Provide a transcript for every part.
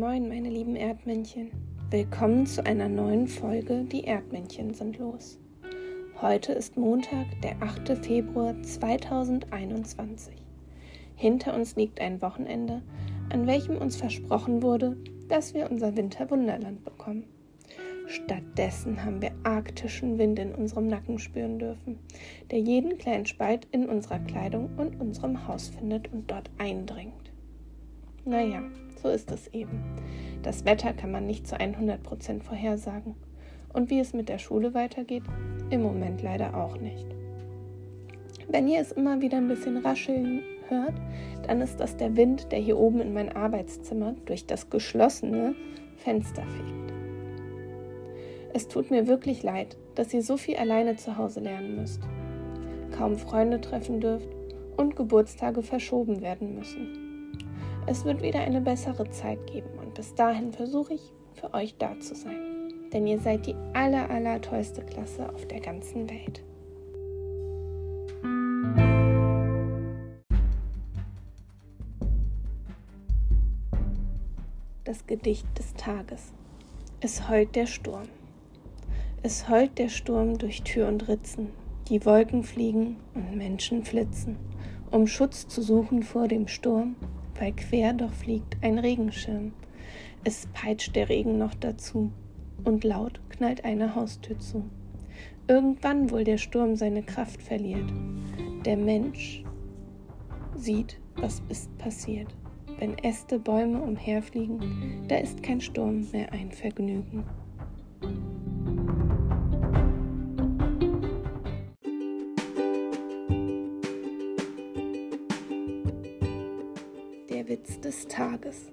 moin, meine lieben Erdmännchen. Willkommen zu einer neuen Folge Die Erdmännchen sind los. Heute ist Montag, der 8. Februar 2021. Hinter uns liegt ein Wochenende, an welchem uns versprochen wurde, dass wir unser Winterwunderland bekommen. Stattdessen haben wir arktischen Wind in unserem Nacken spüren dürfen, der jeden kleinen Spalt in unserer Kleidung und unserem Haus findet und dort eindringt. Naja, so ist es eben. Das Wetter kann man nicht zu 100% vorhersagen. Und wie es mit der Schule weitergeht, im Moment leider auch nicht. Wenn ihr es immer wieder ein bisschen rascheln hört, dann ist das der Wind, der hier oben in mein Arbeitszimmer durch das geschlossene Fenster fegt. Es tut mir wirklich leid, dass ihr so viel alleine zu Hause lernen müsst, kaum Freunde treffen dürft und Geburtstage verschoben werden müssen. Es wird wieder eine bessere Zeit geben und bis dahin versuche ich für euch da zu sein. Denn ihr seid die aller, aller tollste Klasse auf der ganzen Welt. Das Gedicht des Tages. Es heult der Sturm. Es heult der Sturm durch Tür und Ritzen, die Wolken fliegen und Menschen flitzen, um Schutz zu suchen vor dem Sturm weil quer doch fliegt ein Regenschirm. Es peitscht der Regen noch dazu und laut knallt eine Haustür zu. Irgendwann wohl der Sturm seine Kraft verliert. Der Mensch sieht, was ist passiert. Wenn Äste, Bäume umherfliegen, da ist kein Sturm mehr ein Vergnügen. Witz des Tages.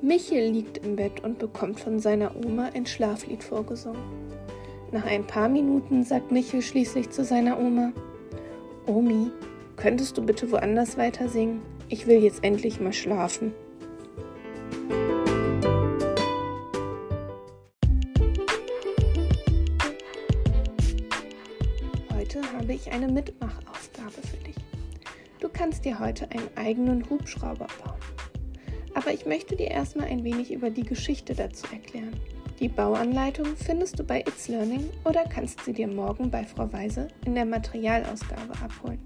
Michel liegt im Bett und bekommt von seiner Oma ein Schlaflied vorgesungen. Nach ein paar Minuten sagt Michel schließlich zu seiner Oma: Omi, könntest du bitte woanders weiter singen? Ich will jetzt endlich mal schlafen. Heute habe ich eine. Du kannst dir heute einen eigenen Hubschrauber bauen. Aber ich möchte dir erstmal ein wenig über die Geschichte dazu erklären. Die Bauanleitung findest du bei It's Learning oder kannst sie dir morgen bei Frau Weise in der Materialausgabe abholen.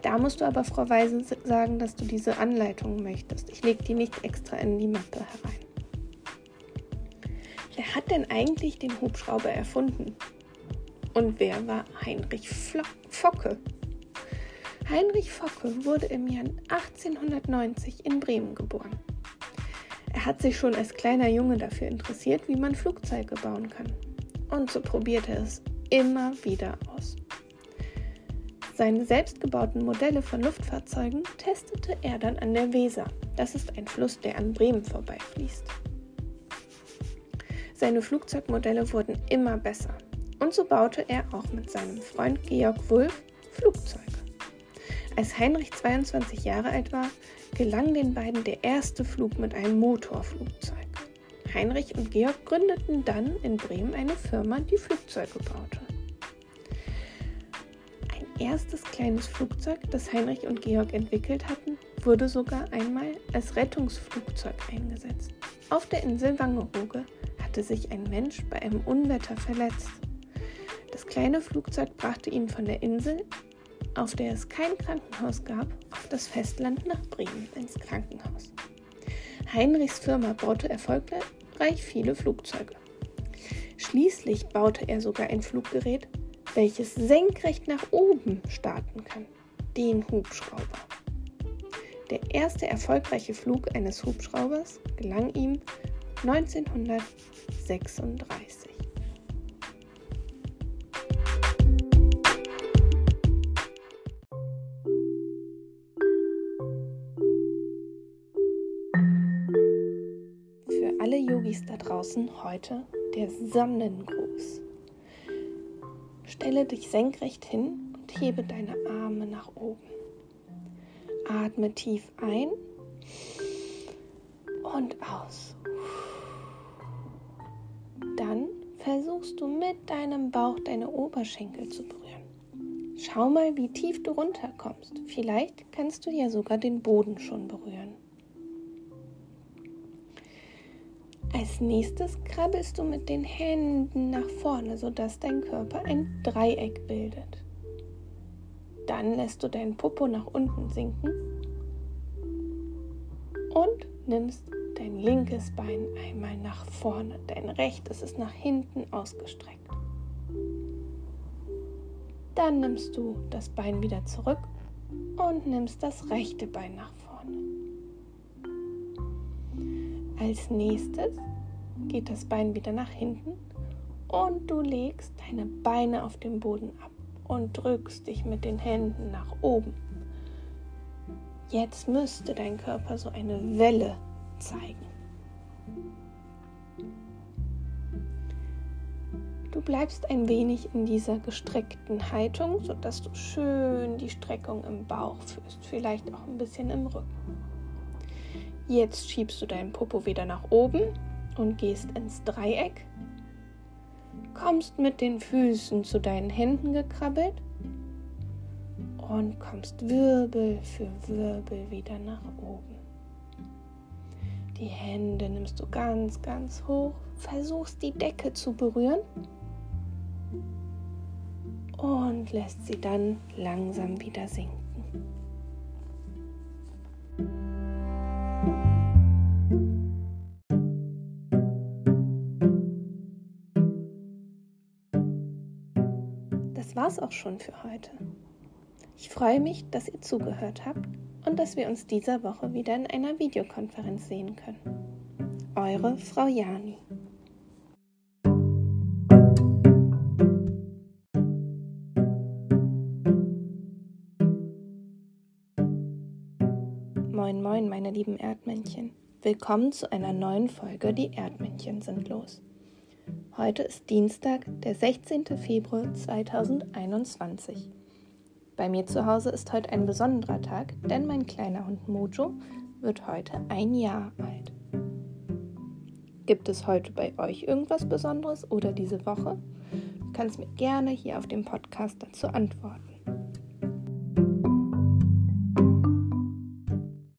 Da musst du aber Frau Weise sagen, dass du diese Anleitung möchtest. Ich lege die nicht extra in die Mappe herein. Wer hat denn eigentlich den Hubschrauber erfunden? Und wer war Heinrich Focke? Heinrich Focke wurde im Jahr 1890 in Bremen geboren. Er hat sich schon als kleiner Junge dafür interessiert, wie man Flugzeuge bauen kann. Und so probierte er es immer wieder aus. Seine selbstgebauten Modelle von Luftfahrzeugen testete er dann an der Weser. Das ist ein Fluss, der an Bremen vorbeifließt. Seine Flugzeugmodelle wurden immer besser. Und so baute er auch mit seinem Freund Georg Wulff Flugzeuge. Als Heinrich 22 Jahre alt war, gelang den beiden der erste Flug mit einem Motorflugzeug. Heinrich und Georg gründeten dann in Bremen eine Firma, die Flugzeuge baute. Ein erstes kleines Flugzeug, das Heinrich und Georg entwickelt hatten, wurde sogar einmal als Rettungsflugzeug eingesetzt. Auf der Insel Wangerooge hatte sich ein Mensch bei einem Unwetter verletzt. Das kleine Flugzeug brachte ihn von der Insel auf der es kein Krankenhaus gab, auf das Festland nach Bremen ins Krankenhaus. Heinrichs Firma baute erfolgreich viele Flugzeuge. Schließlich baute er sogar ein Fluggerät, welches senkrecht nach oben starten kann, den Hubschrauber. Der erste erfolgreiche Flug eines Hubschraubers gelang ihm 1936. Yogis da draußen heute der Sonnengruß. Stelle dich senkrecht hin und hebe deine Arme nach oben. Atme tief ein und aus. Dann versuchst du mit deinem Bauch deine Oberschenkel zu berühren. Schau mal, wie tief du runterkommst. Vielleicht kannst du ja sogar den Boden schon berühren. Als nächstes krabbelst du mit den Händen nach vorne, sodass dein Körper ein Dreieck bildet. Dann lässt du deinen Popo nach unten sinken und nimmst dein linkes Bein einmal nach vorne. Dein rechtes ist nach hinten ausgestreckt. Dann nimmst du das Bein wieder zurück und nimmst das rechte Bein nach vorne. Als nächstes geht das Bein wieder nach hinten und du legst deine Beine auf den Boden ab und drückst dich mit den Händen nach oben. Jetzt müsste dein Körper so eine Welle zeigen. Du bleibst ein wenig in dieser gestreckten Haltung, sodass du schön die Streckung im Bauch führst, vielleicht auch ein bisschen im Rücken. Jetzt schiebst du deinen Popo wieder nach oben und gehst ins Dreieck. Kommst mit den Füßen zu deinen Händen gekrabbelt und kommst Wirbel für Wirbel wieder nach oben. Die Hände nimmst du ganz, ganz hoch, versuchst die Decke zu berühren und lässt sie dann langsam wieder sinken. Das war's auch schon für heute. Ich freue mich, dass ihr zugehört habt und dass wir uns dieser Woche wieder in einer Videokonferenz sehen können. Eure Frau Jani. Moin, moin, meine lieben Erdmännchen. Willkommen zu einer neuen Folge Die Erdmännchen sind los. Heute ist Dienstag, der 16. Februar 2021. Bei mir zu Hause ist heute ein besonderer Tag, denn mein kleiner Hund Mojo wird heute ein Jahr alt. Gibt es heute bei euch irgendwas Besonderes oder diese Woche? Du kannst mir gerne hier auf dem Podcast dazu antworten.